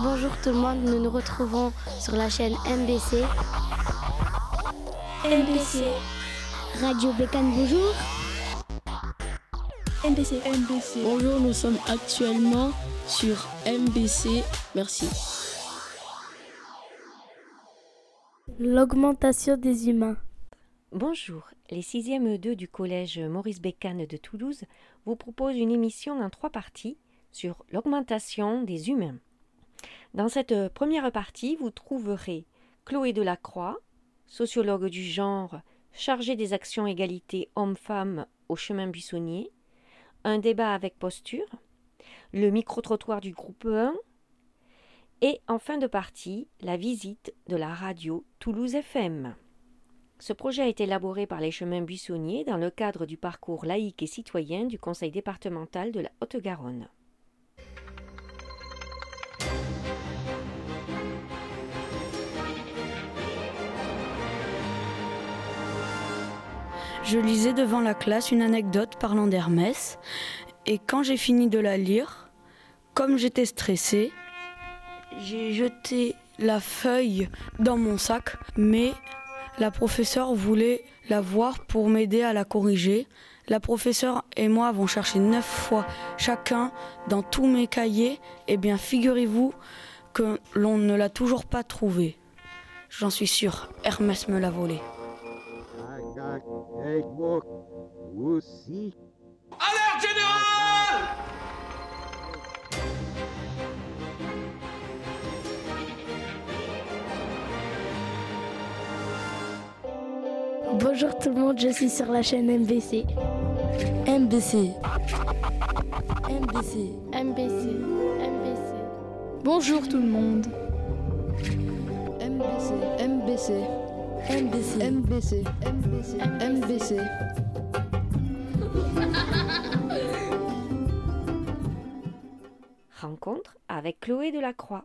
Bonjour tout le monde, nous nous retrouvons sur la chaîne MBC. MBC. Radio Bécane, bonjour. MBC. MBC. Bonjour, nous sommes actuellement sur MBC. Merci. L'augmentation des humains. Bonjour, les 6e 2 du collège Maurice Bécane de Toulouse vous proposent une émission en trois parties sur l'augmentation des humains. Dans cette première partie, vous trouverez Chloé Delacroix, sociologue du genre, chargée des actions égalité hommes-femmes au chemin buissonnier, un débat avec posture, le micro-trottoir du groupe 1, et en fin de partie, la visite de la radio Toulouse FM. Ce projet a été élaboré par les chemins buissonniers dans le cadre du parcours laïque et citoyen du Conseil départemental de la Haute-Garonne. Je lisais devant la classe une anecdote parlant d'Hermès, et quand j'ai fini de la lire, comme j'étais stressée, j'ai jeté la feuille dans mon sac, mais la professeure voulait la voir pour m'aider à la corriger. La professeure et moi avons cherché neuf fois chacun dans tous mes cahiers. Eh bien, figurez-vous que l'on ne l'a toujours pas trouvée. J'en suis sûre, Hermès me l'a volée. Alerte générale Bonjour tout le monde, je suis sur la chaîne MBC. MBC. MBC. MBC. MBC. Bonjour tout le monde. MBC. MBC. MBC. MBC. MBC. MBC. Rencontre avec Chloé Delacroix.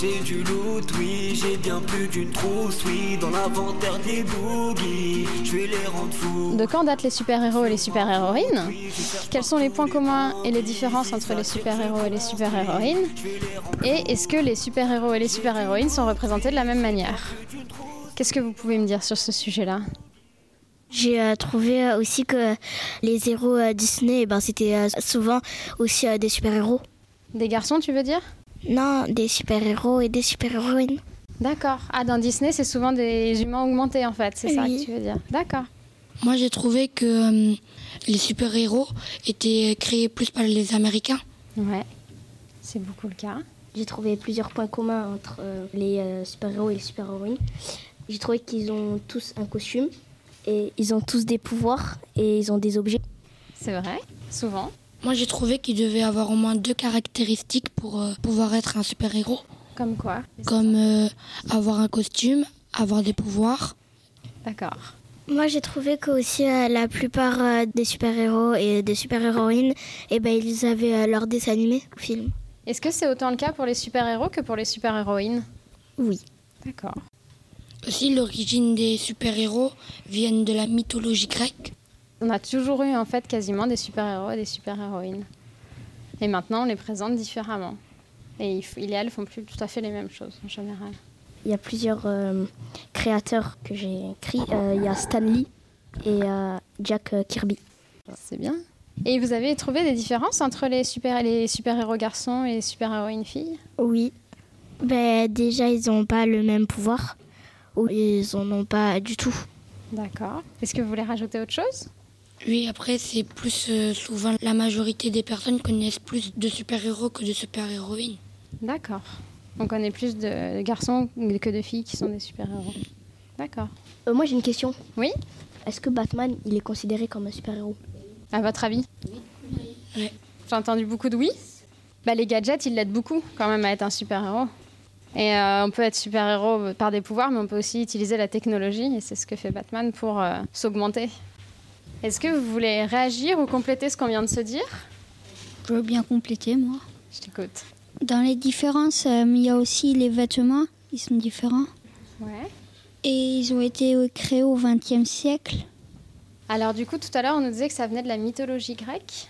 J'ai du loot, oui, j'ai bien plus d'une trousse, oui, dans l'inventaire des boogies, je vais les rendre fous. De quand datent les super-héros et les super-héroïnes? Quels sont les points communs et les différences entre les super-héros et les super-héroïnes? Et est-ce que les super-héros et les super-héroïnes sont représentés de la même manière? Qu'est-ce que vous pouvez me dire sur ce sujet-là? J'ai euh, trouvé euh, aussi que les héros euh, Disney, eh ben, c'était souvent aussi des super-héros. Des garçons, tu veux dire? Non, des super-héros et des super-héroïnes. D'accord. Ah, dans Disney, c'est souvent des humains augmentés, en fait, c'est ça que tu veux dire D'accord. Moi, j'ai trouvé que euh, les super-héros étaient créés plus par les Américains. Ouais, c'est beaucoup le cas. J'ai trouvé plusieurs points communs entre euh, les euh, super-héros et les super-héroïnes. J'ai trouvé qu'ils ont tous un costume et ils ont tous des pouvoirs et ils ont des objets. C'est vrai, souvent. Moi, j'ai trouvé qu'ils devaient avoir au moins deux caractéristiques pour euh, pouvoir être un super-héros, Comme quoi comme euh, avoir un costume, avoir des pouvoirs. D'accord. Moi, j'ai trouvé que aussi euh, la plupart euh, des super-héros et des super-héroïnes, eh ben, ils avaient euh, leur dessin animé ou film. Est-ce que c'est autant le cas pour les super-héros que pour les super-héroïnes? Oui. D'accord. Aussi, l'origine des super-héros viennent de la mythologie grecque. On a toujours eu en fait quasiment des super-héros et des super-héroïnes. Et maintenant, on les présente différemment. Et ils et elles font plus tout à fait les mêmes choses en général. Il y a plusieurs euh, créateurs que j'ai écrits. Euh, il y a Stan Lee et euh, Jack Kirby. C'est bien. Et vous avez trouvé des différences entre les super les super-héros garçons et les super-héroïnes filles? Oui. Ben, déjà, ils n'ont pas le même pouvoir. Ou ils en ont pas du tout. D'accord. Est-ce que vous voulez rajouter autre chose? Oui, après, c'est plus euh, souvent la majorité des personnes connaissent plus de super-héros que de super-héroïnes. D'accord. On connaît plus de garçons que de filles qui sont des super-héros. D'accord. Euh, moi, j'ai une question. Oui? Est-ce que Batman, il est considéré comme un super-héros? À votre avis? Ouais. J'ai entendu beaucoup de oui. Bah, les gadgets, ils l'aident beaucoup quand même à être un super-héros. Et euh, on peut être super-héros par des pouvoirs, mais on peut aussi utiliser la technologie, et c'est ce que fait Batman pour euh, s'augmenter. Est-ce que vous voulez réagir ou compléter ce qu'on vient de se dire? Je veux bien compléter, moi. Je t'écoute. Dans les différences, euh, il y a aussi les vêtements, ils sont différents. Ouais. Et ils ont été créés au XXe siècle. Alors du coup, tout à l'heure, on nous disait que ça venait de la mythologie grecque.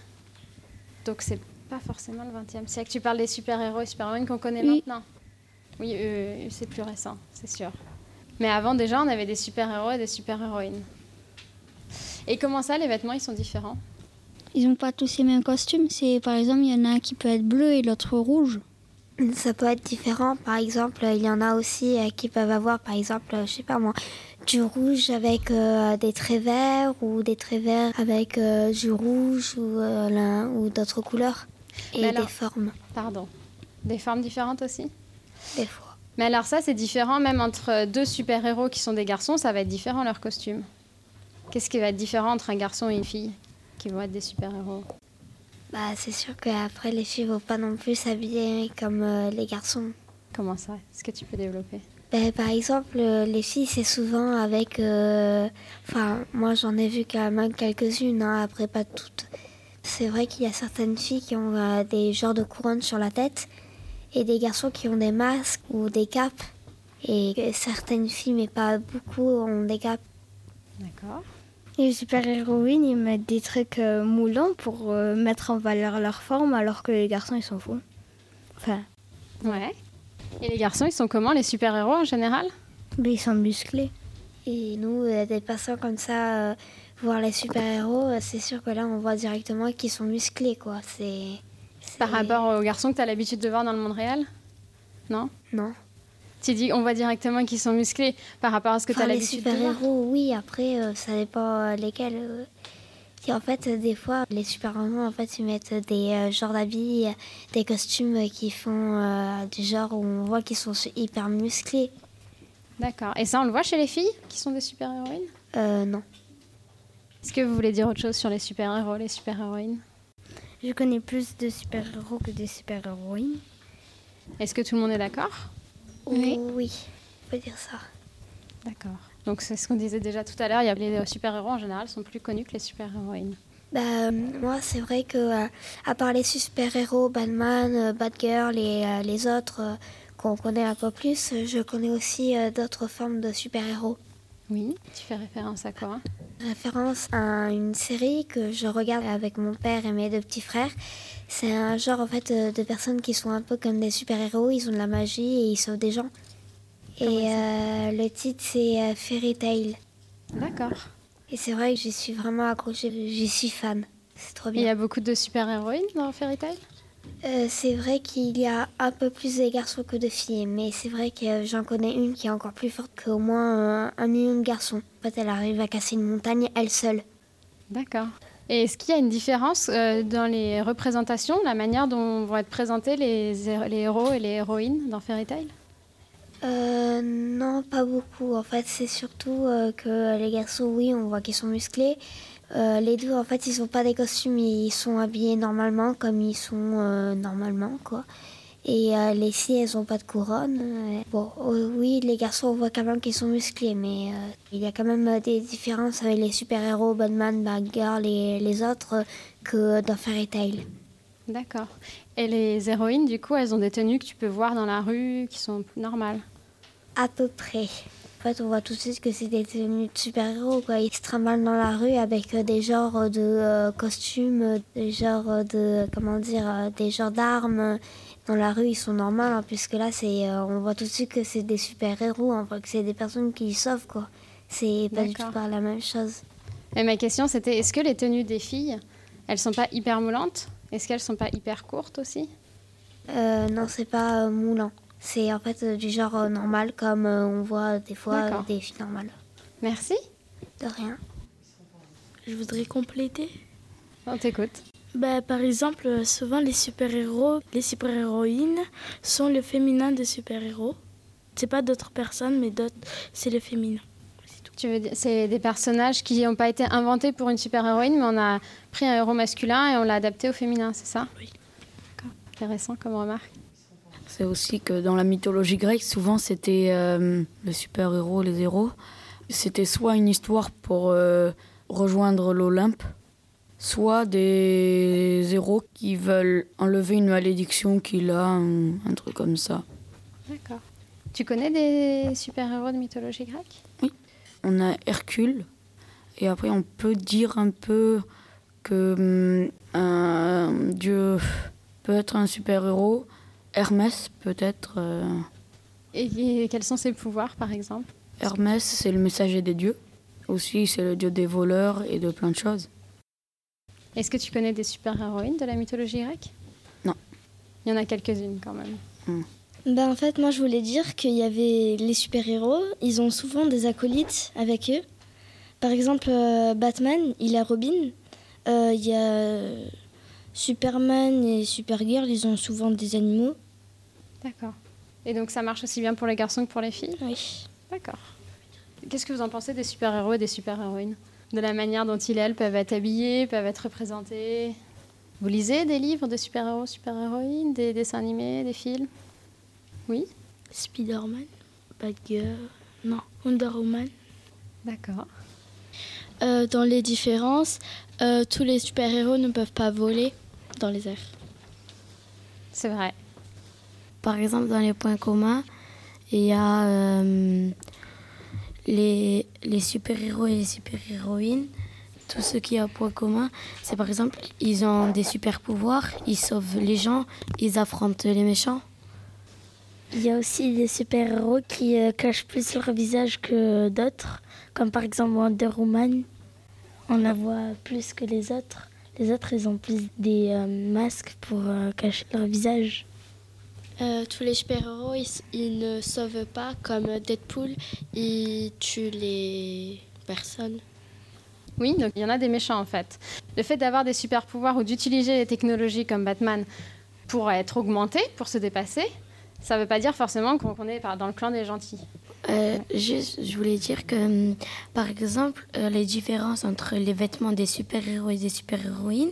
Donc c'est pas forcément le 20e siècle. Tu parles des super-héros et super-héroïnes qu'on connaît Oui. maintenant Oui, euh, c'est plus récent, c'est sûr. Mais avant, déjà, on avait des super-héros et des super-héroïnes. Et comment ça, les vêtements, ils sont différents? Ils n'ont pas tous les mêmes costumes. C'est par exemple, il y en a un qui peut être bleu et l'autre rouge. Ça peut être différent. Par exemple, il y en a aussi euh, qui peuvent avoir, par exemple, euh, je sais pas moi, du rouge avec euh, des traits verts ou des traits verts avec euh, du rouge ou, euh, l'un- ou d'autres couleurs. Et alors- des formes, Pardon. Des formes différentes aussi? Des fois. Mais alors ça, c'est différent même entre deux super-héros qui sont des garçons, ça va être différent leur costume. Qu'est-ce qui va être différent entre un garçon et une fille qui vont être des super-héros? Bah, c'est sûr qu'après, les filles vont pas non plus s'habiller comme euh, les garçons. Comment ça? Est-ce que tu peux développer? Ben, par exemple, euh, les filles, c'est souvent avec. euh, Enfin, moi, j'en ai vu quand même quelques-unes, hein, après pas toutes. C'est vrai qu'il y a certaines filles qui ont euh, des genres de couronnes sur la tête et des garçons qui ont des masques ou des capes. Et que certaines filles, mais pas beaucoup, ont des capes. D'accord. Et les super-héroïnes, ils mettent des trucs euh, moulants pour euh, mettre en valeur leur forme, alors que les garçons, ils s'en foutent. Enfin, Ouais. Et les garçons, ils sont comment les super-héros en général? Mais ils sont musclés. Et nous, des personnes comme ça, euh, voir les super-héros, c'est sûr que là, on voit directement qu'ils sont musclés, quoi. C'est. Par rapport aux garçons que tu as l'habitude de voir dans le monde réel? Non? Non. Tu dis on voit directement qu'ils sont musclés par rapport à ce que tu as Enfin, les l'habitude de voir? super-héros, oui, après, euh, ça dépend euh, lesquels. euh. Et en fait, euh, des fois, les super-héros, en fait, ils mettent des euh, genres d'habits, des costumes qui font du genre où on voit qu'ils sont hyper musclés. D'accord. Et ça, on le voit chez les filles qui sont des super-héroïnes? Euh, non. Est-ce que vous voulez dire autre chose sur les super-héros, les super-héroïnes? Je connais plus de super-héros que des super-héroïnes. Est-ce que tout le monde est d'accord? Oui. Oui, on peut dire ça. D'accord. Donc c'est ce qu'on disait déjà tout à l'heure, il y a les super-héros en général sont plus connus que les super-héroïnes. Bah, euh, moi, c'est vrai que, euh, à part les super-héros, Batman, euh, Batgirl et euh, les autres euh, qu'on connaît un peu plus, je connais aussi euh, d'autres formes de super-héros. Oui, tu fais référence à quoi? Référence à une série que je regarde avec mon père et mes deux petits frères. C'est un genre en fait euh, de personnes qui sont un peu comme des super-héros, ils ont de la magie et ils sauvent des gens. Et euh, le titre c'est euh, Fairy Tail. D'accord. Et c'est vrai que j'y suis vraiment accrochée, j'y suis fan. C'est trop Il y bien. a beaucoup de super-héroïnes dans Fairy Tail? Euh, c'est vrai qu'il y a un peu plus de garçons que de filles, mais c'est vrai que j'en connais une qui est encore plus forte qu'au moins euh, un million de garçons. En fait, elle arrive à casser une montagne elle seule. D'accord. Et est-ce qu'il y a une différence euh, dans les représentations, la manière dont vont être présentés les, les héros et les héroïnes dans Fairy Tail? Euh, non, pas beaucoup. En fait, c'est surtout que les garçons, oui, on voit qu'ils sont musclés. Euh, les deux, en fait, ils n'ont pas des costumes, ils sont habillés normalement, comme ils sont euh, normalement, quoi. Et euh, les filles, elles n'ont pas de couronne. Bon, euh, oui, les garçons, on voit quand même qu'ils sont musclés, mais il y a quand même des différences avec les super-héros, Batman, Batgirl et les autres, que dans Fairy Tail. D'accord. Et les héroïnes, du coup, elles ont des tenues que tu peux voir dans la rue, qui sont normales? À peu près. En fait, on voit tout de suite que c'est des tenues de super-héros, quoi. Ils se trimballent dans la rue avec euh, des genres de euh, costumes, euh, des genres de, comment dire, des genres d'armes. Dans la rue, ils sont normaux, hein, puisque là, c'est, euh, on voit tout de suite que c'est des super-héros, voit que c'est des personnes qui sauvent, quoi. C'est pas du tout la même chose. Et ma question, c'était est-ce que les tenues des filles, elles sont pas hyper moulantes? Est-ce qu'elles sont pas hyper courtes aussi? Euh, non, c'est pas moulant. C'est en fait euh, du genre euh, normal, comme euh, on voit des fois des filles normales. Merci. De rien. Je voudrais compléter. On t'écoute. Bah, par exemple, souvent les super-héros, les super-héroïnes sont le féminin des super-héros. C'est pas d'autres personnes, mais d'autres, c'est le féminin. Tu veux dire, c'est des personnages qui n'ont pas été inventés pour une super-héroïne, mais on a pris un héros masculin et on l'a adapté au féminin, c'est ça? Oui. D'accord. Intéressant comme remarque. C'est aussi que dans la mythologie grecque, souvent c'était euh, le super-héros, les héros. C'était soit une histoire pour euh, rejoindre l'Olympe, soit des héros qui veulent enlever une malédiction qu'il a, un, un truc comme ça. D'accord. Tu connais des super-héros de mythologie grecque? On a Hercule, et après on peut dire un peu que hum, un dieu peut être un super-héros. Hermès, peut-être. euh, Et, et quels sont ses pouvoirs, par exemple? Hermès, c'est le messager des dieux. Aussi, c'est le dieu des voleurs et de plein de choses. Est-ce que tu connais des super-héroïnes de la mythologie grecque? Non. Il y en a quelques-unes quand même. Ben, en fait, moi, je voulais dire qu'il y avait les super-héros, ils ont souvent des acolytes avec eux. Par exemple, euh, Batman, il a Robin. Euh, Il y a Superman et Supergirl, ils ont souvent des animaux. D'accord. Et donc ça marche aussi bien pour les garçons que pour les filles? Oui. D'accord. Qu'est-ce que vous en pensez des super-héros et des super-héroïnes? De la manière dont ils et elles peuvent être habillés, peuvent être représentés Vous lisez des livres de super-héros, super-héroïnes, des dessins animés, des films? Oui? Spider-Man, Batgirl, non, Wonder Woman. D'accord. Euh, dans les différences, euh, tous les super-héros ne peuvent pas voler dans les airs. C'est vrai. Par exemple, dans les points communs, il y a euh, les, les super-héros et les super-héroïnes. Tout ce qui a point commun, c'est par exemple, ils ont des super-pouvoirs, ils sauvent les gens, ils affrontent les méchants. Il y a aussi des super-héros qui euh, cachent plus leur visage que d'autres, comme par exemple Wonder Woman. On la voit plus que les autres. Les autres, ils ont plus des euh, masques pour euh, cacher leur visage. Euh, tous les super-héros, ils, ils ne sauvent pas, comme Deadpool, ils tuent les personnes. Oui, donc il y en a des méchants en fait. Le fait d'avoir des super pouvoirs ou d'utiliser les technologies comme Batman pour être augmenté, pour se dépasser, ça ne veut pas dire forcément qu'on est dans le clan des gentils. Euh, juste, je voulais dire que, hum, par exemple, euh, les différences entre les vêtements des super-héros et des super-héroïnes,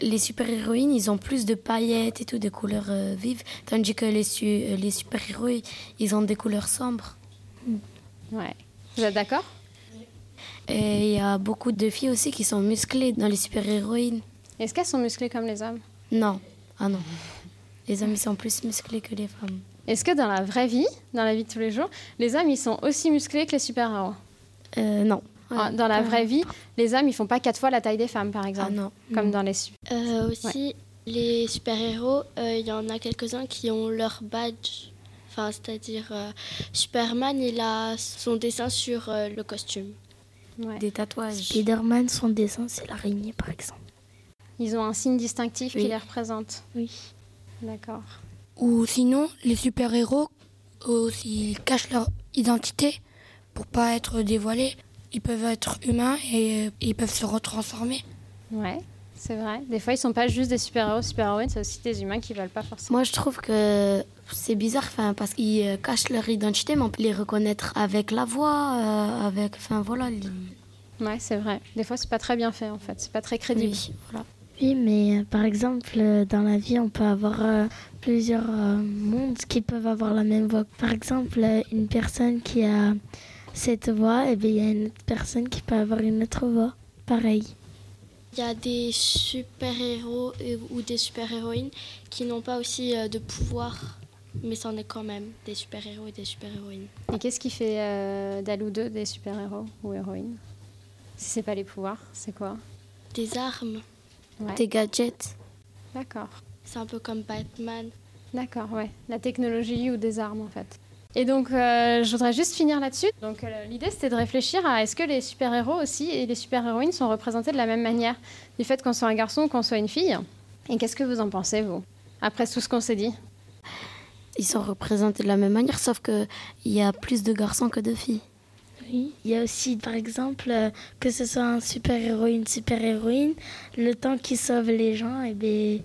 les super-héroïnes, ils ont plus de paillettes et tout, des couleurs euh, vives, tandis que les, su- les super-héros, ils ont des couleurs sombres. Ouais. Vous êtes d'accord? Et il y a beaucoup de filles aussi qui sont musclées dans les super-héroïnes. Est-ce qu'elles sont musclées comme les hommes? Non, ah non. Les hommes, ils sont plus musclés que les femmes. Est-ce que dans la vraie vie, dans la vie de tous les jours, les hommes ils sont aussi musclés que les super-héros? Euh, non. Ah, Dans la vraie vie, les hommes ils font pas quatre fois la taille des femmes par exemple, non. comme dans les Euh, aussi, les super-héros, euh, il y en a quelques-uns qui ont leur badge. Enfin, c'est-à-dire, euh, Superman, il a son dessin sur euh, le costume. Des tatouages. Spider-Man, son dessin, c'est l'araignée, par exemple. Ils ont un signe distinctif qui les représente. Oui. D'accord. Ou sinon, les super-héros, euh, ils cachent leur identité pour pas être dévoilés. Ils peuvent être humains et euh, ils peuvent se retransformer. Ouais, c'est vrai. Des fois, ils sont pas juste des super-héros, super-héroïnes, c'est aussi des humains qui veulent pas forcément. Moi, je trouve que c'est bizarre, enfin, parce qu'ils euh, cachent leur identité, mais on peut les reconnaître avec la voix, euh, avec, enfin, voilà. les- Ouais, c'est vrai. Des fois, c'est pas très bien fait en fait. C'est pas très crédible. Oui, voilà. Oui, mais euh, par exemple, euh, dans la vie, on peut avoir euh, plusieurs euh, mondes qui peuvent avoir la même voix. Par exemple, une personne qui a cette voix, et bien il y a une autre personne qui peut avoir une autre voix. Pareil. Il y a des super-héros ou des super-héroïnes qui n'ont pas aussi de pouvoir, mais c'en est quand même des super-héros et des super-héroïnes. Et qu'est-ce qui fait euh, ou d'eux des super-héros ou héroïnes? Si c'est pas les pouvoirs, c'est quoi? Des armes, Ouais. Des gadgets. D'accord. c'est un peu comme Batman. D'accord, ouais. La technologie ou des armes en fait. Et donc, euh, je voudrais juste finir là-dessus. Donc, euh, l'idée, c'était de réfléchir à est-ce que les super-héros aussi et les super-héroïnes sont représentés de la même manière? Du fait qu'on soit un garçon ou qu'on soit une fille? Et qu'est-ce que vous en pensez, vous Après tout ce qu'on s'est dit? Ils sont représentés de la même manière, sauf qu'il y a plus de garçons que de filles. Oui. Il y a aussi, par exemple, euh, que ce soit un super-héros, une super-héroïne, le temps qu'ils sauvent les gens, et bien,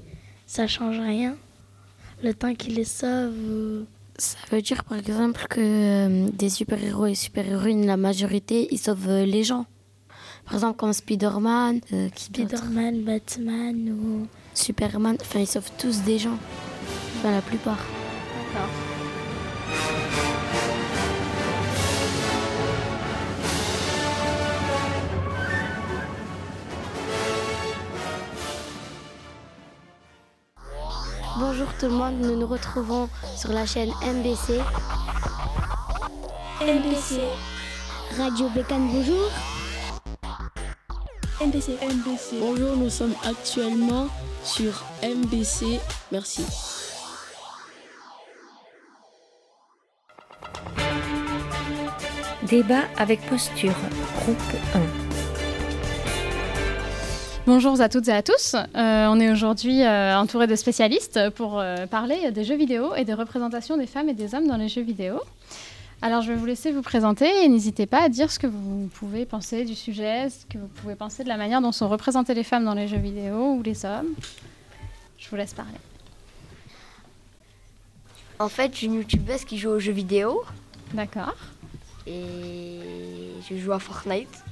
ça change rien. Le temps qu'ils les sauvent. ou- Ça veut dire, par exemple, que euh, des super-héros et super-héroïnes, la majorité, ils sauvent euh, les gens. Par exemple, comme Spider-Man, euh, qui Spider-Man, Batman ou. Superman, enfin, ils sauvent tous des gens. Enfin, la plupart. D'accord. Bonjour tout le monde, nous nous retrouvons sur la chaîne MBC. MBC. Radio Bécane, bonjour. MBC. MBC. Bonjour, nous sommes actuellement sur MBC. Merci. Débat avec posture, groupe 1. Bonjour à toutes et à tous. Euh, on est aujourd'hui euh, entouré de spécialistes pour euh, parler des jeux vidéo et des représentations des femmes et des hommes dans les jeux vidéo. Alors je vais vous laisser vous présenter et n'hésitez pas à dire ce que vous pouvez penser du sujet, ce que vous pouvez penser de la manière dont sont représentées les femmes dans les jeux vidéo ou les hommes. Je vous laisse parler. En fait, j'ai une youtubeuse qui joue aux jeux vidéo. D'accord. Et je joue à Fortnite.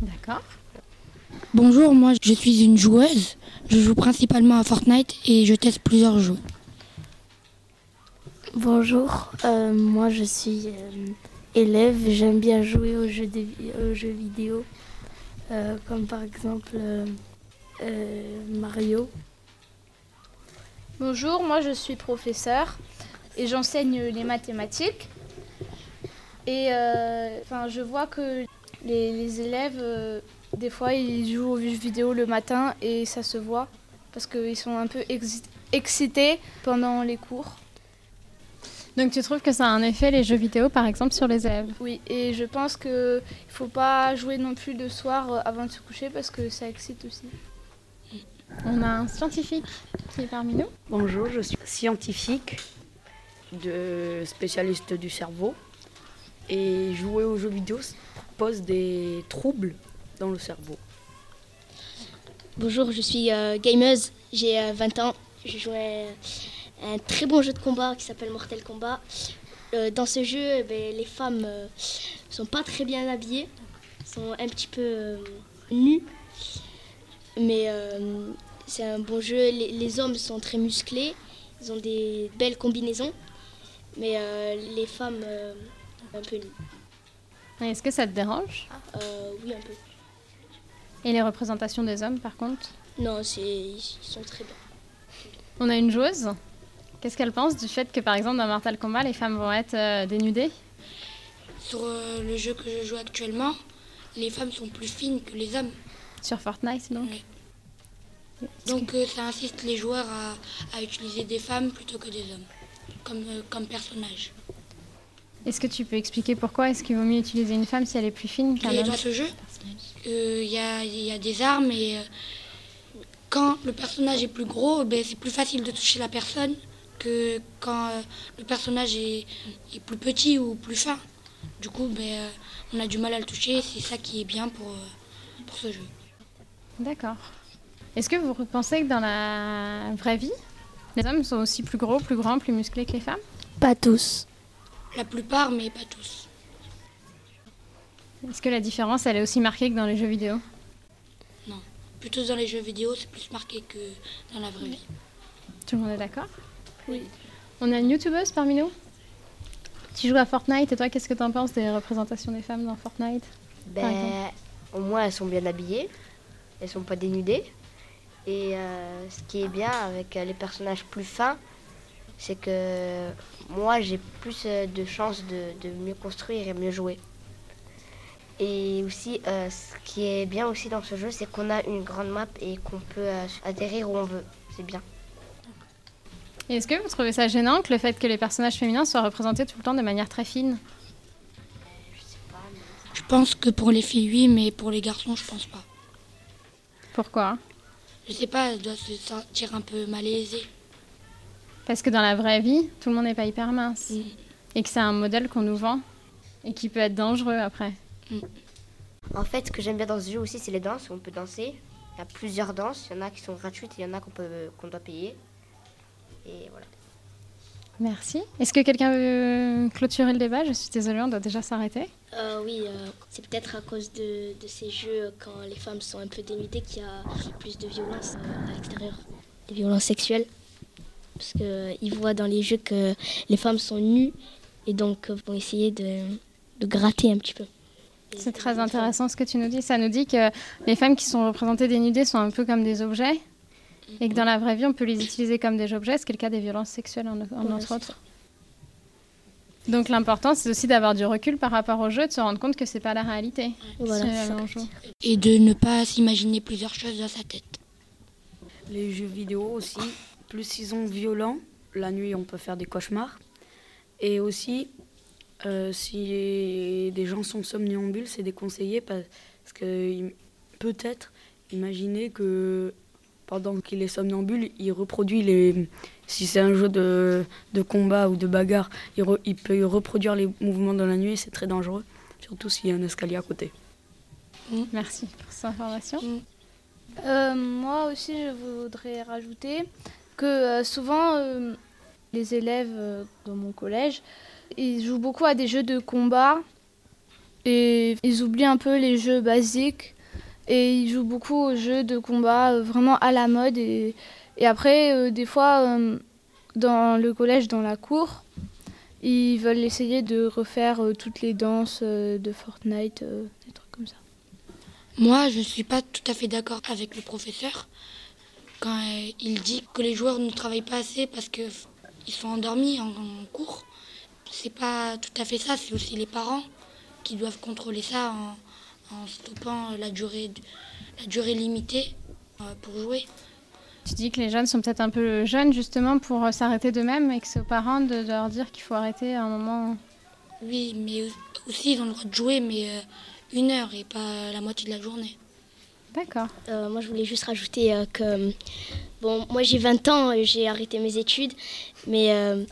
D'accord. Bonjour, moi je suis une joueuse. Je joue principalement à Fortnite et je teste plusieurs jeux. Bonjour, euh, moi je suis euh, élève, j'aime bien jouer aux jeux, de- aux jeux vidéo, euh, comme par exemple euh, euh, Mario. Bonjour, moi je suis professeur et j'enseigne les mathématiques. Et euh, enfin, je vois que les, les élèves, euh, des fois, ils jouent aux jeux vidéo le matin et ça se voit parce qu'ils sont un peu exi- excités pendant les cours. Donc tu trouves que ça a un effet les jeux vidéo par exemple sur les élèves? Oui, et je pense qu'il ne faut pas jouer non plus le soir euh, avant de se coucher parce que ça excite aussi. On a un scientifique qui est parmi nous. Bonjour, je suis scientifique, de spécialiste du cerveau. Et jouer aux jeux vidéo ça pose des troubles dans le cerveau. Bonjour, je suis euh, gameuse, j'ai euh, 20 ans. Je joue à un très bon jeu de combat qui s'appelle Mortal Kombat. Euh, dans ce jeu, eh ben, les femmes euh, sont pas très bien habillées, sont un petit peu euh, nues. Mais euh, c'est un bon jeu. Les, les hommes sont très musclés, ils ont des belles combinaisons. Mais euh, les femmes, euh, un peu nues. Est-ce que ça te dérange? Euh, oui, un peu. Et les représentations des hommes par contre Non, ils sont très bien. On a une joueuse. Qu'est-ce qu'elle pense du fait que par exemple dans Mortal Kombat les femmes vont être euh, dénudées? Sur euh, le jeu que je joue actuellement, les femmes sont plus fines que les hommes. Sur Fortnite donc Donc euh, ça incite les joueurs à, à utiliser des femmes plutôt que des hommes, comme, euh, comme personnages. Est-ce que tu peux expliquer pourquoi est-ce qu'il vaut mieux utiliser une femme si elle est plus fine qu'un homme? dans ce jeu, euh, il y, a, il y a des armes et euh, quand le personnage est plus gros, ben, c'est plus facile de toucher la personne que quand euh, le personnage est, est plus petit ou plus fin. Du coup, ben, euh, on a du mal à le toucher, c'est ça qui est bien pour, euh, pour ce jeu. D'accord. Est-ce que vous pensez que dans la vraie vie, les hommes sont aussi plus gros, plus grands, plus musclés que les femmes? Pas tous. La plupart, mais pas tous. Est-ce que la différence elle est aussi marquée que dans les jeux vidéo Non. Plutôt dans les jeux vidéo, c'est plus marqué que dans la vraie vie. Tout le monde est d'accord Oui. On a une youtubeuse parmi nous Tu joues à Fortnite et toi qu'est-ce que tu en penses des représentations des femmes dans Fortnite Ben, au moins elles sont bien habillées, elles sont pas dénudées. Et euh, ce qui est bien avec euh, les personnages plus fins, c'est que moi j'ai plus euh, de chances de, de mieux construire et mieux jouer. Et aussi, euh, ce qui est bien aussi dans ce jeu, c'est qu'on a une grande map et qu'on peut euh, atterrir où on veut. C'est bien. Et Est-ce que vous trouvez ça gênant que le fait que les personnages féminins soient représentés tout le temps de manière très fine? Je pense que pour les filles, oui, mais pour les garçons, je pense pas. Pourquoi? Je sais pas, elles doivent se sentir un peu malaisées. Parce que dans la vraie vie, tout le monde n'est pas hyper mince. Et que c'est un modèle qu'on nous vend et qui peut être dangereux après. En fait, ce que j'aime bien dans ce jeu aussi, c'est les danses. On peut danser. Il y a plusieurs danses. Il y en a qui sont gratuites et il y en a qu'on peut- qu'on doit payer. Et voilà. Merci. Est-ce que quelqu'un veut clôturer le débat? Je suis désolée, on doit déjà s'arrêter. Euh, oui, euh, c'est peut-être à cause de, de ces jeux, quand les femmes sont un peu dénudées, qu'il y a plus de violence euh, à l'extérieur, des violences sexuelles. Parce qu'ils voient dans les jeux que les femmes sont nues et donc euh, vont essayer de, de gratter un petit peu. C'est très intéressant ce que tu nous dis. Ça nous dit que les femmes qui sont représentées dénudées sont un peu comme des objets et que dans la vraie vie, on peut les utiliser comme des objets, ce qui est le cas des violences sexuelles, en, en Ouais, entre autres. Donc l'important, c'est aussi d'avoir du recul par rapport au jeu, de se rendre compte que c'est pas la réalité. Voilà, C'est ça. l'enjeu. Et de ne pas s'imaginer plusieurs choses dans sa tête. Les jeux vidéo aussi, plus ils sont violents, la nuit on peut faire des cauchemars. Et aussi, euh, si des gens sont somnambules, c'est déconseillé parce que peut-être, imaginez que pendant qu'il est somnambule, il reproduit les. Si c'est un jeu de, de combat ou de bagarre, il, re- il peut reproduire les mouvements dans la nuit et c'est très dangereux, surtout s'il y a un escalier à côté. Merci pour cette information. Euh, moi aussi, je voudrais rajouter que euh, souvent, euh, les élèves euh, dans mon collège, ils jouent beaucoup à des jeux de combat et ils oublient un peu les jeux basiques et ils jouent beaucoup aux jeux de combat euh, vraiment à la mode et, après, euh, des fois, euh, dans le collège, dans la cour, ils veulent essayer de refaire toutes les danses de Fortnite, des trucs comme ça. Moi, je ne suis pas tout à fait d'accord avec le professeur quand il dit que les joueurs ne travaillent pas assez parce qu'ils sont endormis en, en cours. C'est pas tout à fait ça, c'est aussi les parents qui doivent contrôler ça en, en stoppant la durée, la durée limitée euh, pour jouer. Tu dis que les jeunes sont peut-être un peu jeunes justement pour euh, s'arrêter d'eux-mêmes et que c'est aux parents de, de leur dire qu'il faut arrêter à un moment. Oui, mais aussi ils ont le droit de jouer, mais euh, une heure et pas la moitié de la journée. D'accord. Euh, moi, je voulais juste rajouter euh, que, bon, moi j'ai 20 ans, euh, j'ai arrêté mes études, mais, euh,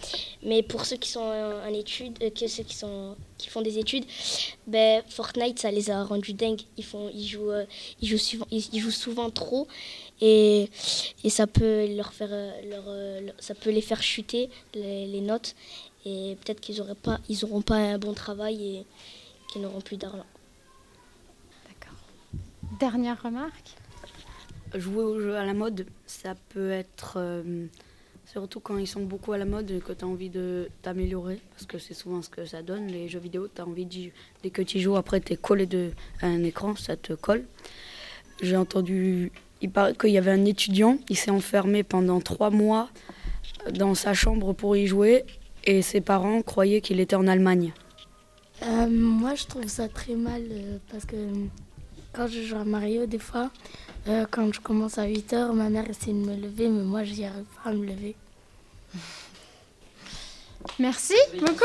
mais pour ceux qui sont en, études, euh, que ceux qui, sont, qui font des études, ben, Fortnite, ça les a rendus dingues. Ils, font, ils, jouent, euh, ils, jouent, souvent, ils, jouent souvent trop et, et ça, peut leur faire, euh, leur, euh, ça peut les faire chuter, les, notes, et peut-être qu'ils n'auront pas, ils pas un bon travail et qu'ils n'auront plus d'argent. Dernière remarque Jouer aux jeux à la mode, ça peut être. euh, surtout quand ils sont beaucoup à la mode et que tu as envie de t'améliorer, parce que c'est souvent ce que ça donne. Les jeux vidéo, tu as envie d'y Dès que tu joues, après, tu es collé de, à un écran, ça te colle. J'ai entendu. Il paraît qu'il y avait un étudiant, il s'est enfermé pendant trois mois dans sa chambre pour y jouer, et ses parents croyaient qu'il était en Allemagne. Euh, moi, je trouve ça très mal euh, parce que euh, quand je joue à Mario, des fois, euh, quand je commence à 8h, ma mère essaie de me lever, mais moi, j'y arrive pas à me lever. Merci beaucoup.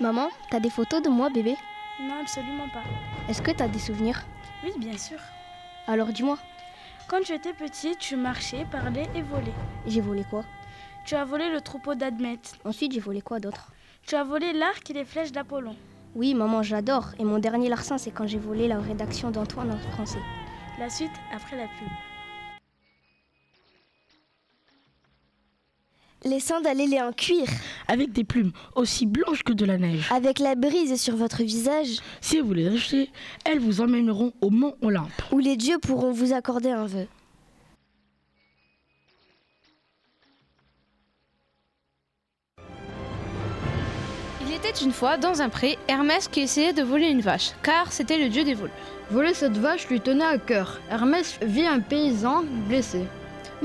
Maman, t'as des photos de moi, bébé? Non, absolument pas. Est-ce que t'as des souvenirs? Oui, bien sûr. Alors dis-moi, Quand tu étais petite, tu marchais, parlais et volais. j'ai volé quoi? Tu as volé le troupeau d'Admet. Ensuite, j'ai volé quoi d'autre? Tu as volé l'arc et les flèches d'Apollon. Oui, maman, j'adore. Et mon dernier larcin, c'est quand j'ai volé la rédaction d'Antoine en français. La suite après la pub. Les sandales ailées en cuir. Avec des plumes aussi blanches que de la neige. Avec la brise sur votre visage. Si vous les achetez, elles vous emmèneront au mont Olympe. Où les dieux pourront vous accorder un vœu. Il était une fois dans un pré Hermès qui essayait de voler une vache, car c'était le dieu des vols. Voler cette vache lui tenait à cœur. Hermès vit un paysan blessé.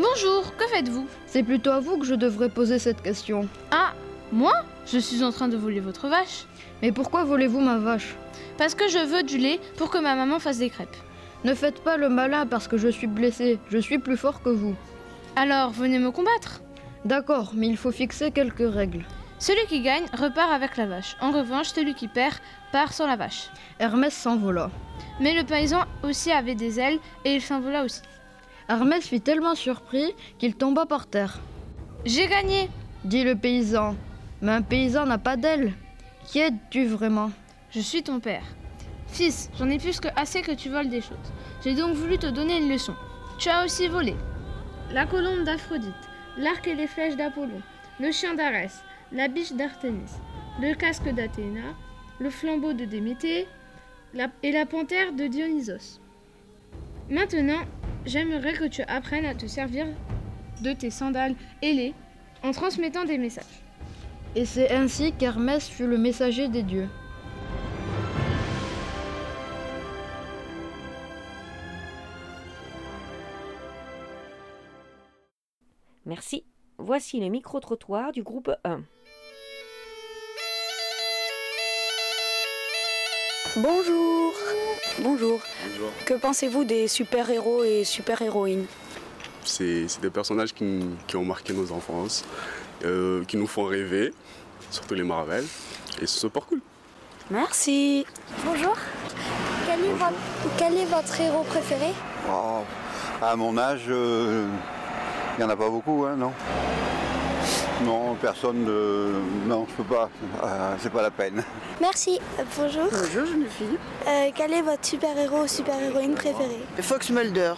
Bonjour, que faites-vous C'est plutôt à vous que je devrais poser cette question. Ah, moi Je suis en train de voler votre vache. Mais pourquoi volez-vous ma vache Parce que je veux du lait pour que ma maman fasse des crêpes. Ne faites pas le malin parce que je suis blessé. Je suis plus fort que vous. Alors, venez me combattre. D'accord, mais il faut fixer quelques règles. Celui qui gagne repart avec la vache. En revanche, celui qui perd part sans la vache. Hermès s'envola. Mais le paysan aussi avait des ailes et il s'envola aussi. Hermès fut tellement surpris qu'il tomba par terre. J'ai gagné dit le paysan. Mais un paysan n'a pas d'ailes. Qui es-tu vraiment? Je suis ton père. Fils, j'en ai plus que assez que tu voles des choses. J'ai donc voulu te donner une leçon. Tu as aussi volé. La colombe d'Aphrodite, l'arc et les flèches d'Apollon, le chien d'Arès, la biche d'Artémis, le casque d'Athéna, le flambeau de Déméter la- et la panthère de Dionysos. Maintenant, j'aimerais que tu apprennes à te servir de tes sandales ailées en transmettant des messages. Et c'est ainsi qu'Hermès fut le messager des dieux. Merci. Voici le micro-trottoir du groupe 1. Bonjour. Bonjour. Bonjour. Que pensez-vous des super-héros et super-héroïnes? C'est c'est des personnages qui, qui ont marqué nos enfances, euh, qui nous font rêver, surtout les Marvel, et c'est super cool. Merci. Bonjour. Quel est, votre, quel est votre héros préféré? Oh, à mon âge, euh, il n'y en a pas beaucoup, hein, non? Non, personne de. Non, je peux pas. Euh, c'est pas la peine. Merci. Euh, bonjour. Bonjour, jeune fille. Euh, quel est votre super-héros ou super-héroïne préféré Fox Mulder.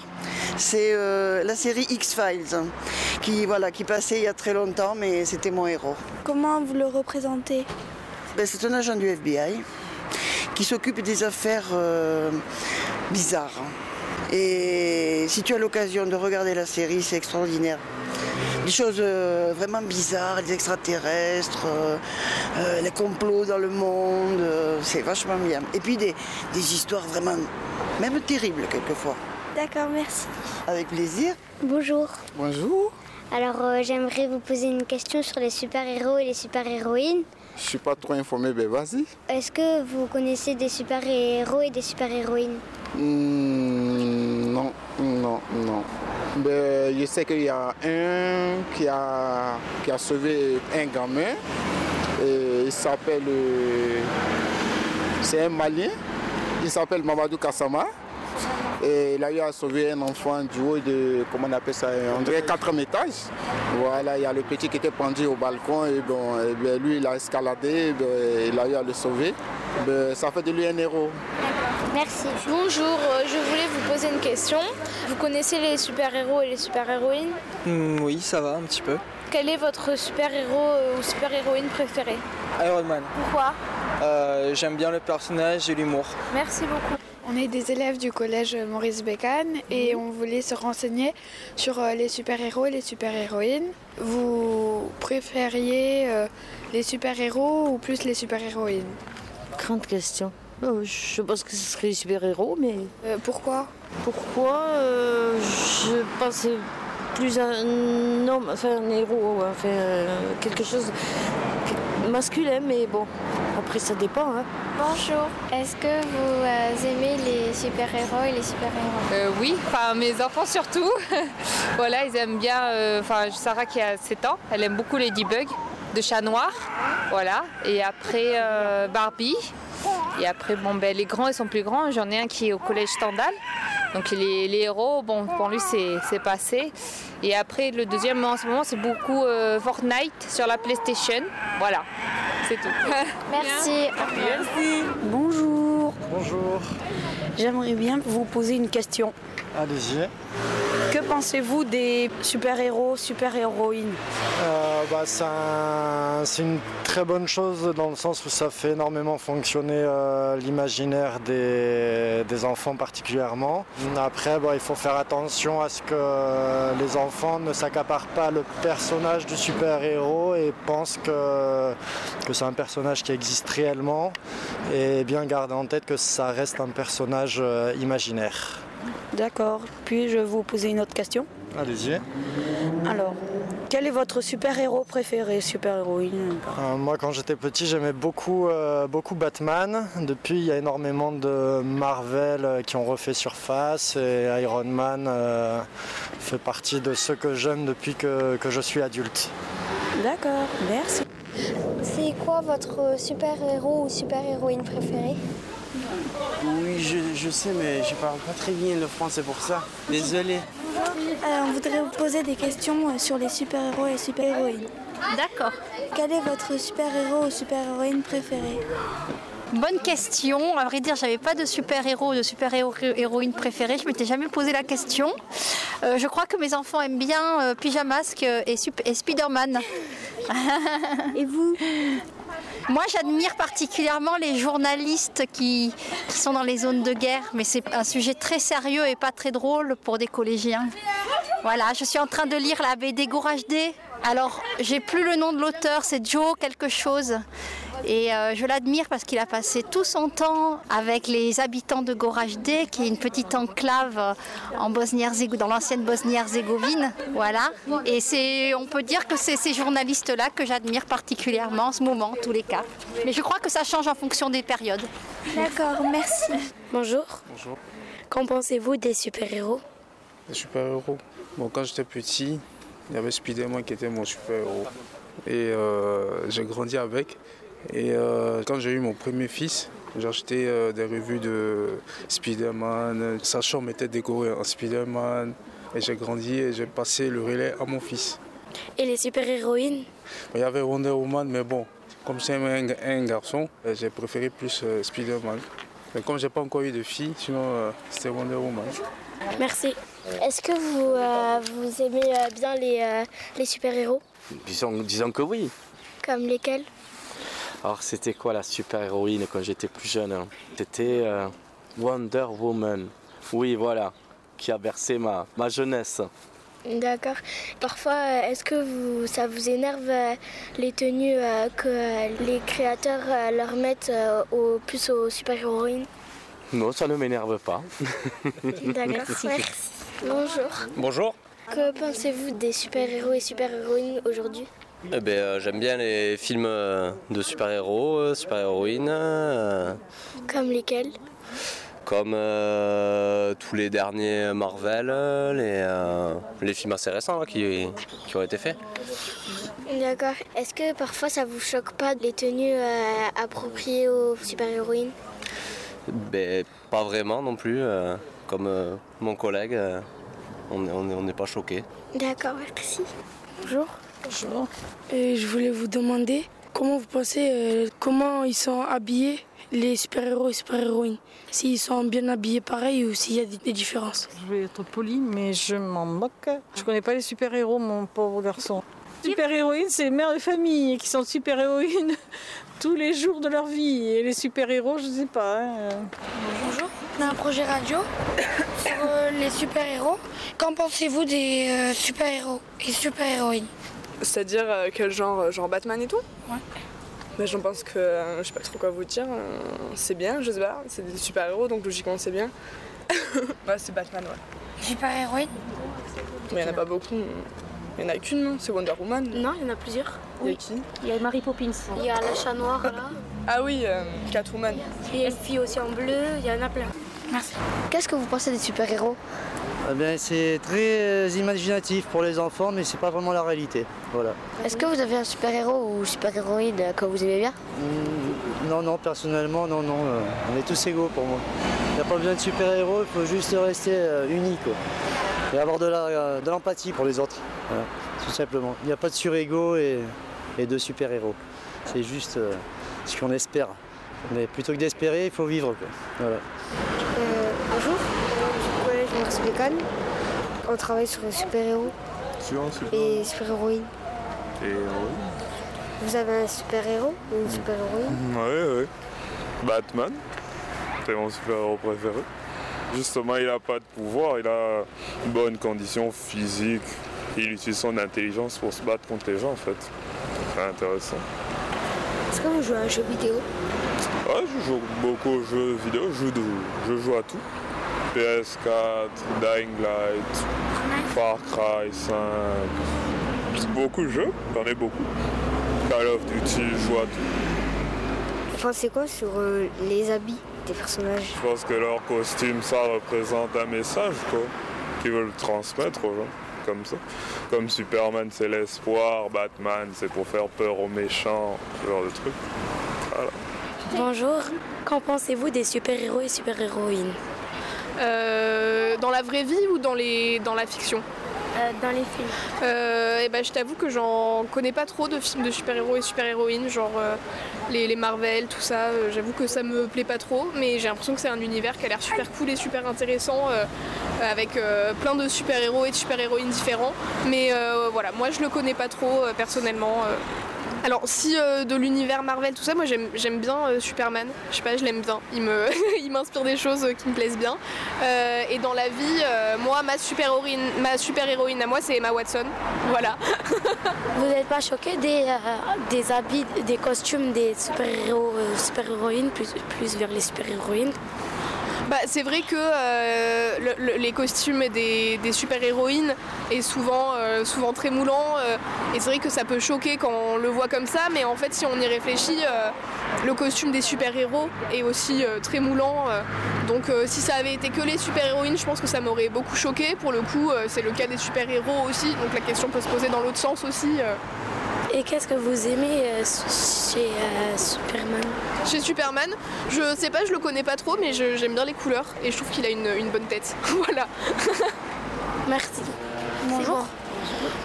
C'est euh, la série X-Files hein, qui, voilà, qui passait il y a très longtemps, mais c'était mon héros. Comment vous le représentez? Ben, c'est un agent du FBI qui s'occupe des affaires euh, bizarres. Et si tu as l'occasion de regarder la série, c'est extraordinaire. Des choses euh, vraiment bizarres, les extraterrestres, euh, euh, les complots dans le monde, euh, c'est vachement bien. Et puis des, des histoires vraiment, même terribles quelquefois. D'accord, merci. Avec plaisir. Bonjour. Bonjour. Alors, euh, j'aimerais vous poser une question sur les super-héros et les super-héroïnes. Je suis pas trop informé, mais vas-y. Est-ce que vous connaissez des super-héros et des super-héroïnes? Hmm, non, non, non. Ben, je sais qu'il y a un qui a, qui a sauvé un gamin. Et il s'appelle. euh, C'est un Malien. Il s'appelle Mamadou Kassama. Et il a eu à sauver un enfant du haut de, comment on appelle ça, on dirait quatrième étage. Voilà, il y a le petit qui était pendu au balcon et bon, et bien, lui il a escaladé, ben, il a eu à le sauver. Ben, ça fait de lui un héros. Merci. Bonjour, euh, je voulais vous poser une question. Vous connaissez les super-héros et les super-héroïnes? Hmm, oui, ça va un petit peu. Quel est votre super-héros euh, ou super-héroïne préféré Iron Man. Pourquoi? Euh, J'aime bien le personnage et l'humour. Merci beaucoup. On est des élèves du collège Maurice Bécane et on voulait se renseigner sur les super-héros et les super-héroïnes. Vous préfériez euh, les super-héros ou plus les super-héroïnes? Grande question. Euh, je pense que ce serait les super-héros, mais. Euh, pourquoi? Pourquoi euh, Je pense plus à un homme, enfin un héros, enfin euh, quelque chose de masculin, mais bon, après ça dépend. Hein. Bonjour. Est-ce que vous euh, aimez les super-héros et les super-héroïnes Euh, oui, enfin mes enfants surtout. voilà, ils aiment bien. euh, Enfin, Sarah qui a 7 ans, elle aime beaucoup Ladybug de chat noir. Voilà. Et après euh, Barbie. Et après, bon, ben, les grands, ils sont plus grands. J'en ai un qui est au collège Stendhal. Donc les, les héros, bon, pour lui, c'est c'est passé. Et après, le deuxième, en ce moment, c'est beaucoup euh, Fortnite sur la PlayStation. Voilà, c'est tout. Merci. Merci. Bonjour. Bonjour. J'aimerais bien vous poser une question. Allez-y. Que pensez-vous des super-héros, super-héroïnes Euh, bah, c'est un- c'est une très bonne chose dans le sens où ça fait énormément fonctionner euh, l'imaginaire des, enfants particulièrement. Après, bah, il faut faire attention à ce que les enfants ne s'accaparent pas le personnage du super-héros et pensent que, que c'est un personnage qui existe réellement et bien garder en tête que ça reste un personnage euh, imaginaire. D'accord. Puis-je vous poser une autre question? Allez-y. Alors, quel est votre super-héros préféré, super-héroïne? Euh, moi, quand j'étais petit, j'aimais beaucoup, euh, beaucoup Batman. Depuis, il y a énormément de Marvel euh, qui ont refait surface et Iron Man euh, fait partie de ceux que j'aime depuis que, que je suis adulte. D'accord, merci. C'est quoi votre super-héros ou super-héroïne préférée? Oui, je, je sais, mais je parle pas très bien le français pour ça. Désolé. Euh, on voudrait vous poser des questions euh, sur les super-héros et super-héroïnes. D'accord. Quel est votre super-héros ou super-héroïne préférée? Bonne question. À vrai dire, j'avais pas de super-héros ou de super-héroïne préférée. Je m'étais jamais posé la question. Euh, je crois que mes enfants aiment bien euh, Pyjamasque et Spider-Man. et vous? Moi, j'admire particulièrement les journalistes qui, sont dans les zones de guerre, mais c'est un sujet très sérieux et pas très drôle pour des collégiens. Voilà, je suis en train de lire la BD Gourage D. Alors, j'ai plus le nom de l'auteur, c'est Joe quelque chose. Et euh, je l'admire parce qu'il a passé tout son temps avec les habitants de Goražde, qui est une petite enclave euh, en Bosnie dans l'ancienne Bosnie-Herzégovine. Voilà. Et c'est, on peut dire que c'est ces journalistes-là que j'admire particulièrement en ce moment, en tous les cas. Mais je crois que ça change en fonction des périodes. D'accord, merci. Bonjour. Bonjour. Qu'en pensez-vous des super-héros? Les super-héros? Bon, quand j'étais petit, il y avait Spider-Man qui était mon super-héros. Et euh, j'ai grandi avec. Et euh, quand j'ai eu mon premier fils, j'ai acheté euh, des revues de Spider-Man. Sa chambre était décorée en Spider-Man. Et j'ai grandi et j'ai passé le relais à mon fils. Et les super-héroïnes? Il y avait Wonder Woman, mais bon, comme c'est un, un, garçon, j'ai préféré plus Spider-Man. Mais comme j'ai pas encore eu de fille, sinon c'était Wonder Woman. Merci. Est-ce que vous, euh, vous aimez euh, bien les, euh, les super-héros? Disons, disons que oui. Comme lesquels? Alors c'était quoi la super-héroïne quand j'étais plus jeune hein? C'était Wonder Woman. Oui, voilà, qui a versé ma, ma jeunesse. D'accord. Parfois, est-ce que vous, ça vous énerve les tenues que les créateurs leur mettent au, plus aux super-héroïnes? Non, ça ne m'énerve pas. D'accord, merci. Bonjour. Bonjour. Que pensez-vous des super-héros et super-héroïnes aujourd'hui? Eh ben, euh, J'aime bien les films euh, de super-héros, euh, super-héroïnes. Euh, Comme lesquels? Comme euh, tous les derniers Marvel, les, euh, les films assez récents là, qui, qui ont été faits. D'accord. Est-ce que parfois ça vous choque pas les tenues euh, appropriées aux super-héroïnes? Ben, Pas vraiment non plus. euh, comme euh, mon collègue, euh, on n'est on est- on n'est pas choqué. D'accord, merci. Bonjour. Bonjour. Et je voulais vous demander comment vous pensez, euh, comment ils sont habillés, les super-héros et super-héroïnes? S'ils sont bien habillés pareil ou s'il y a des, des différences? Je vais être poli, mais je m'en moque. Je connais pas les super-héros, mon pauvre garçon. Super-héroïnes, c'est les mères de famille qui sont super-héroïnes tous les jours de leur vie. Et les super-héros, je sais pas. hein. Bonjour. On a un projet radio sur euh, les super-héros. Qu'en pensez-vous des euh, super-héros et super-héroïnes? C'est-à-dire euh, quel genre euh, Genre Batman et tout Ouais. Mais j'en pense que euh, je sais pas trop quoi vous dire. euh, c'est bien, je sais pas. C'est des super-héros donc logiquement c'est bien. ouais, c'est Batman, ouais. Super-héroïnes Mais il y en a pas beaucoup. Il y en a qu'une, non C'est Wonder Woman Non, il y en a plusieurs. Il y a qui Il y a Mary Poppins. Il y a la chat noir là. Ah oui, euh, Catwoman. Il y a une fille aussi en bleu, il y en a plein. Merci. Qu'est-ce que vous pensez des super-héros? Eh bien, c'est très euh, imaginatif pour les enfants, mais c'est pas vraiment la réalité. Voilà. Est-ce que vous avez un super-héros ou super-héroïne que vous aimez bien? Mm, Non, non, personnellement, non, non. euh, on est tous égaux pour moi. Il n'y a pas besoin de super-héros, il faut juste rester euh, uni, quoi. Et avoir de l'empathie pour les autres. Voilà, tout simplement. Il n'y a pas de sur-égaux et, et de super-héros. C'est juste euh, ce qu'on espère. Mais plutôt que d'espérer, il faut vivre, quoi. Voilà. Euh, bonjour, On travaille sur les super-héros et super-héroïnes. Et Vous avez un super-héros ou une super-héroïne? Ouais, ouais. Batman, c'est mon super-héros préféré. Justement, il n'a pas de pouvoir, il a une bonne condition physique. Il utilise son intelligence pour se battre contre les gens, en fait. C'est intéressant. Est-ce que vous jouez à un jeu vidéo? Ouais, je joue beaucoup aux jeux vidéo, je joue, de- je joue à tout. PS4, Dying Light, Far Cry 5. Beaucoup de jeux, j'en ai beaucoup. Call of Duty, je à tout. Vous pensez quoi sur euh, les habits des personnages? Je pense que leur costume, ça représente un message, quoi, qu'ils veulent transmettre aux gens, comme ça. Comme Superman, c'est l'espoir, Batman, c'est pour faire peur aux méchants, ce genre de trucs. Voilà. Bonjour, qu'en pensez-vous des super-héros et super-héroïnes? Euh, dans la vraie vie ou dans, les, dans la fiction? Dans les films. Euh, et ben, je t'avoue que j'en connais pas trop de films de super-héros et super-héroïnes, genre euh, les, les Marvel, tout ça. Euh, J'avoue que ça me plaît pas trop, mais j'ai l'impression que c'est un univers qui a l'air super cool et super intéressant, euh, avec euh, plein de super-héros et de super-héroïnes différents. Mais euh, voilà, moi je le connais pas trop euh, personnellement. Alors si euh, de l'univers Marvel, tout ça, moi j'aime bien euh, Superman. Je sais pas, je l'aime bien. Il m'inspire des choses euh, qui me plaisent bien. Et dans la vie, moi ma super héroïne, ma super héroïne à moi c'est Emma Watson. Voilà. Vous n'êtes pas choqué des, habits, des costumes des super-héroïnes, plus, plus vers les super-héroïnes? Bah, c'est vrai que euh, le- le- les costumes des, super-héroïnes est souvent, euh, souvent très moulant euh, et c'est vrai que ça peut choquer quand on le voit comme ça mais en fait si on y réfléchit le costume des super-héros est aussi très moulant donc si ça avait été que les super-héroïnes je pense que ça m'aurait beaucoup choqué pour le coup c'est le cas des super-héros aussi donc la question peut se poser dans l'autre sens aussi. Et qu'est-ce que vous aimez euh, chez euh, Superman? Chez Superman, je sais pas, je le connais pas trop, mais j'aime bien les couleurs et je trouve qu'il a une, une bonne tête. voilà. Merci. Bonjour.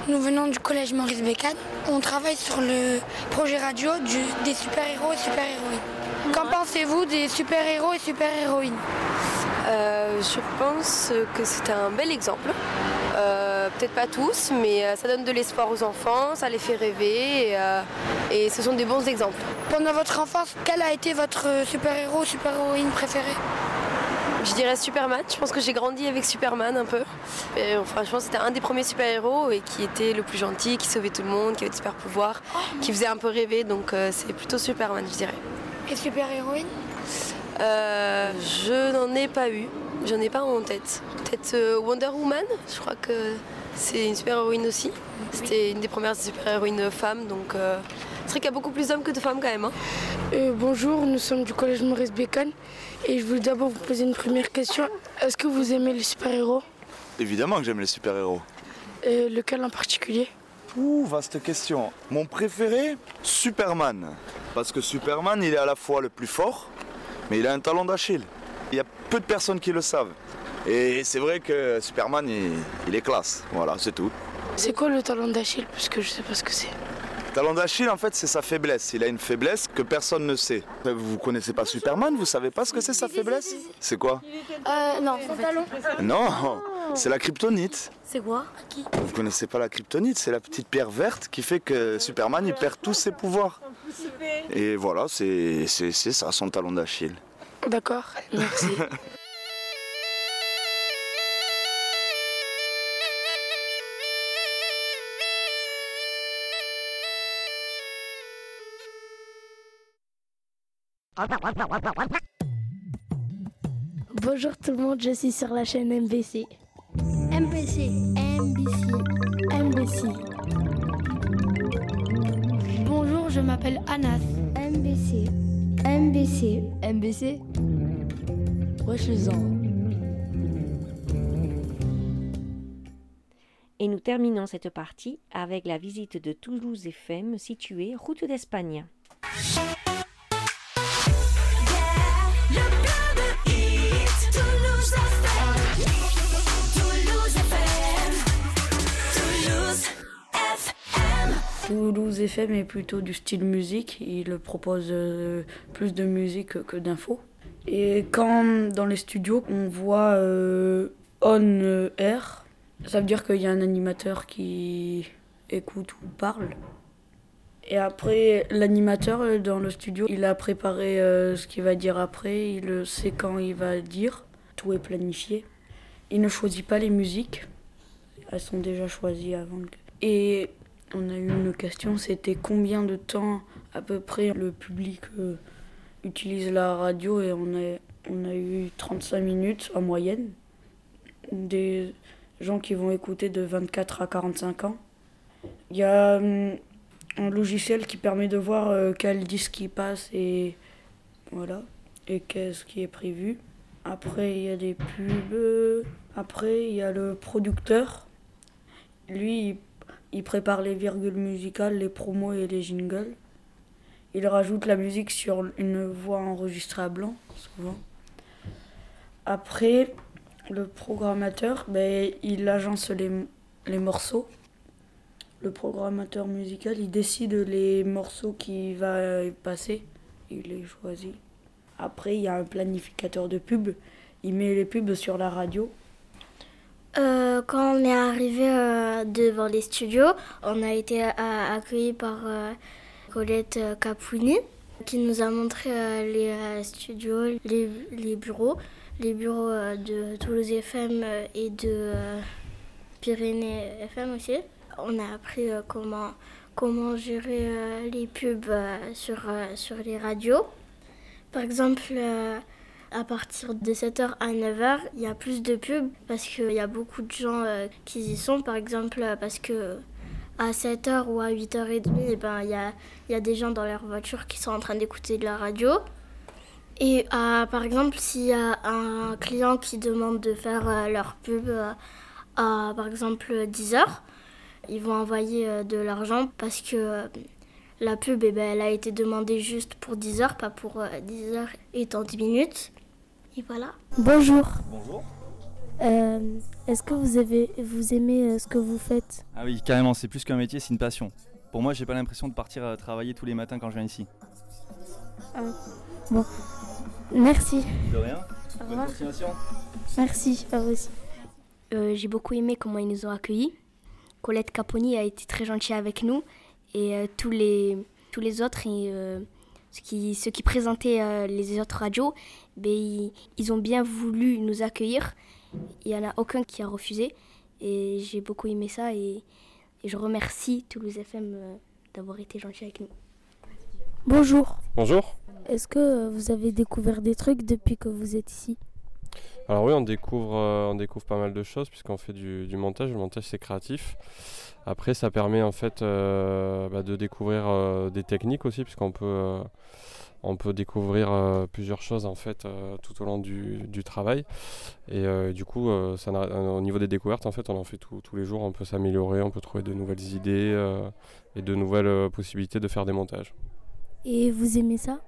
Nous venons du collège Maurice Bécane. On travaille sur le projet radio du- des super-héros et super-héroïnes. Qu'en pensez-vous des super-héros et super-héroïnes? Euh, je pense que c'est un bel exemple. Euh, Peut-être pas tous, mais euh, ça donne de l'espoir aux enfants, ça les fait rêver et, euh, et ce sont des bons exemples. Pendant votre enfance, quel a été votre super-héros ou super-héroïne préféré Je dirais Superman, je pense que j'ai grandi avec Superman un peu. Et, franchement, c'était un des premiers super-héros et qui était le plus gentil, qui sauvait tout le monde, qui avait des super pouvoirs, qui faisait un peu rêver, donc euh, c'est plutôt Superman, je dirais. Et super-héroïne Euh, je n'en ai pas eu, j'en ai pas en tête. Peut-être euh, Wonder Woman, je crois que c'est une super-héroïne aussi. C'était une des premières super-héroïnes femmes, donc euh, c'est vrai qu'il y a beaucoup plus d'hommes que de femmes quand même. hein. Euh, bonjour, nous sommes du collège Maurice Bécane et je voulais d'abord vous poser une première question. Est-ce que vous aimez les super-héros? Évidemment que j'aime les super-héros. Euh, Lequel en particulier? Ouh, vaste question. Mon préféré, Superman. Parce que Superman, il est à la fois le plus fort, mais il a un talent d'Achille. Il y a peu de personnes qui le savent. Et c'est vrai que Superman, il, il est classe. Voilà, c'est tout. C'est quoi le talent d'Achille Parce que je sais pas ce que c'est? Le talent d'Achille, en fait, c'est sa faiblesse. Il a une faiblesse que personne ne sait. Vous connaissez pas Superman Vous savez pas ce que c'est sa faiblesse? C'est quoi? Euh, non, Non, c'est la kryptonite. C'est quoi? Vous connaissez pas la kryptonite C'est la petite pierre verte qui fait que Superman, il perd tous ses pouvoirs. Et voilà, c'est c'est- c'est ça son talon d'Achille. D'accord, merci. Bonjour tout le monde, je suis sur la chaîne MBC. MBC, MBC, MBC. Bonjour, je m'appelle Anas. MBC, MBC, MBC. Les Et nous terminons cette partie avec la visite de Toulouse FM située route d'Espagne. Toulouse FM est plutôt du style musique. Il propose euh, plus de musique que d'infos. Et quand dans les studios on voit euh, on air, ça veut dire qu'il y a un animateur qui écoute ou parle. Et après, l'animateur euh, dans le studio, il a préparé euh, ce qu'il va dire après, il sait quand il va dire, tout est planifié. Il ne choisit pas les musiques, elles sont déjà choisies avant. Et on a eu une question, c'était combien de temps à peu près le public euh, utilise la radio et on a, on a eu 35 minutes en moyenne. Des gens qui vont écouter de 24 à 45 ans. Il y a hum, un logiciel qui permet de voir euh, quel disque il passe et voilà et qu'est-ce qui est prévu. Après il y a des pubs. Après il y a le producteur. Lui il, il prépare les virgules musicales, les promos et les jingles. Il rajoute la musique sur une voix enregistrée à blanc souvent. Après le programmateur, ben, il agence les, les morceaux le programmateur musical, il décide les morceaux qu'il va passer, il les choisit. Après, il y a un planificateur de pub, il met les pubs sur la radio. Euh, quand on est arrivé euh, devant les studios, on a été euh, accueillis par Colette Capouni qui nous a montré les studios, les, les, bureaux, les bureaux de Toulouse FM et de Pyrénées FM aussi. On a appris comment, comment gérer les pubs sur, sur les radios. Par exemple, à partir de 7h à 9h, il y a plus de pubs parce qu'il y a beaucoup de gens qui y sont. Par exemple, parce que à 7h ou à 8h30, eh ben, il y, a, y a des gens dans leur voiture qui sont en train d'écouter de la radio. Et euh, par exemple, s'il y a un client qui demande de faire euh, leur pub euh, à, par exemple, 10h, ils vont envoyer de l'argent parce que la pub, eh ben, elle a été demandée juste pour 10 h pas pour 10 h et 30 minutes. Et voilà. Bonjour. Bonjour. Euh, Est-ce que vous, avez, vous aimez euh, ce que vous faites? Ah oui, carrément, c'est plus qu'un métier, c'est une passion. Pour moi, j'ai pas l'impression de partir euh, travailler tous les matins quand je viens ici. Ah, bon, merci. De rien. Au Bonne revoir. continuation. Merci, à vous aussi. Euh, J'ai beaucoup aimé comment ils nous ont accueillis. Colette Caponi a été très gentille avec nous et euh, tous, les, tous les autres, et, euh, ceux, qui, ceux qui présentaient euh, les autres radios, ben, ils, ils ont bien voulu nous accueillir. Il n'y en a aucun qui a refusé et j'ai beaucoup aimé ça et, et je remercie Toulouse FM euh, d'avoir été gentil avec nous. Bonjour. Bonjour. Est-ce que euh, vous avez découvert des trucs depuis que vous êtes ici? Alors oui, on découvre, euh, on découvre pas mal de choses puisqu'on fait du, du montage. Le montage c'est créatif. Après, ça permet en fait euh, bah, de découvrir euh, des techniques aussi puisqu'on peut, euh, on peut découvrir euh, plusieurs choses en fait euh, tout au long du, du travail. Et euh, du coup, ça au niveau des découvertes, en fait, on en fait tout- tous les jours. On peut s'améliorer, on peut trouver de nouvelles idées et de nouvelles possibilités de faire des montages. Et vous aimez ça?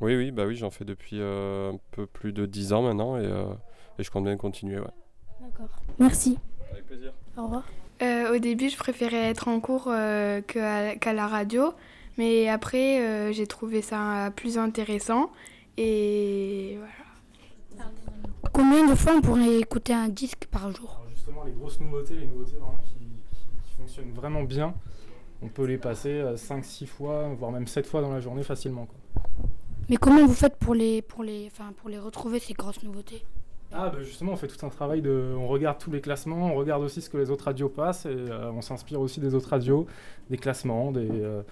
Oui, oui, bah oui, j'en fais depuis un peu plus de 10 ans maintenant et, et je compte bien continuer. Ouais. D'accord. Merci. Avec plaisir. Au revoir. Euh, au début, je préférais être en cours euh, qu'à la radio, mais après, euh, j'ai trouvé ça plus intéressant. Et voilà. Combien de fois on pourrait écouter un disque par jour? Justement, les grosses nouveautés, les nouveautés vraiment qui, qui- qui fonctionnent vraiment bien, on peut les passer 5-6 fois, voire même 7 fois dans la journée facilement. quoi. Mais comment vous faites pour les, pour les, enfin, pour les retrouver ces grosses nouveautés? Ah, bah justement, on fait tout un travail de. On regarde tous les classements, on regarde aussi ce que les autres radios passent, et euh, on s'inspire aussi des autres radios, des classements, des. euh,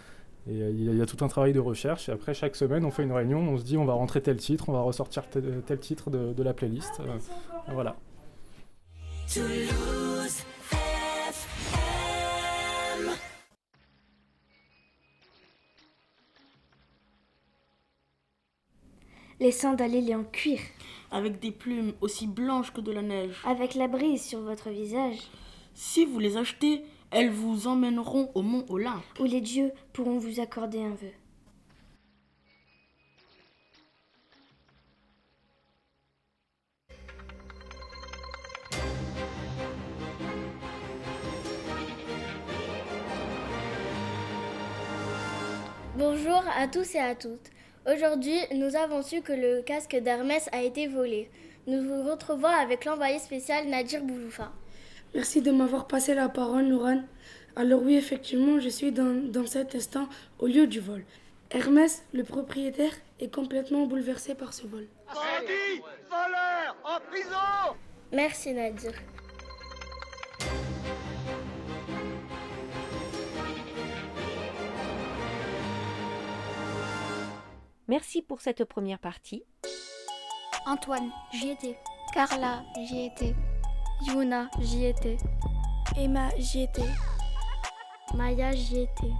et euh, il y, a- il y a tout un travail de recherche. Et après, chaque semaine, on fait une réunion, on se dit on va rentrer tel titre, on va ressortir tel, tel titre de, de la playlist. euh, voilà. Toulouse. Les sandales en cuir. Avec des plumes aussi blanches que de la neige. Avec la brise sur votre visage. Si vous les achetez, elles vous emmèneront au mont Olympe. Où les dieux pourront vous accorder un vœu. Bonjour à tous et à toutes. Aujourd'hui, nous avons su que le casque d'Hermès a été volé. Nous vous retrouvons avec l'envoyé spécial Nadir Bouloufa. Merci de m'avoir passé la parole, Nouran. Alors oui, effectivement, je suis dans, dans cet instant au lieu du vol. Hermès, le propriétaire, est complètement bouleversé par ce vol. Bandit Voleur En prison Merci Nadir. Merci pour cette première partie. Antoine, j'y étais. Carla, j'y étais. Yuna, j'y étais. Emma, j'y étais. Maya, j'y étais.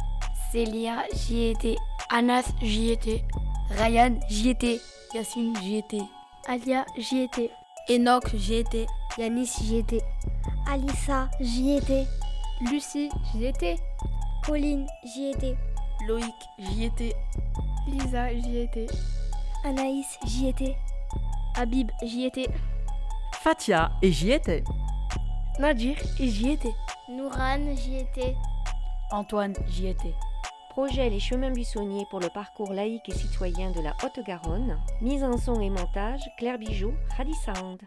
Célia, j'y étais. Anas, j'y étais. Ryan, j'y étais. Yacine, j'y étais. Alia, j'y étais. Enoch, j'y étais. Yanis, j'y étais. Alissa, j'y étais. Lucie, j'y étais. Pauline, j'y étais. Loïc, j'y étais. Lisa, j'y étais. Anaïs, j'y étais. Habib, j'y étais. Fatia, et j'y étais. Nadir, et j'y étais. Nouran, j'y étais. Antoine, j'y étais. Projet Les Chemins Buissonniers pour le parcours laïque et citoyen de la Haute-Garonne. Mise en son et montage Claire Bijou, Hadi Sound.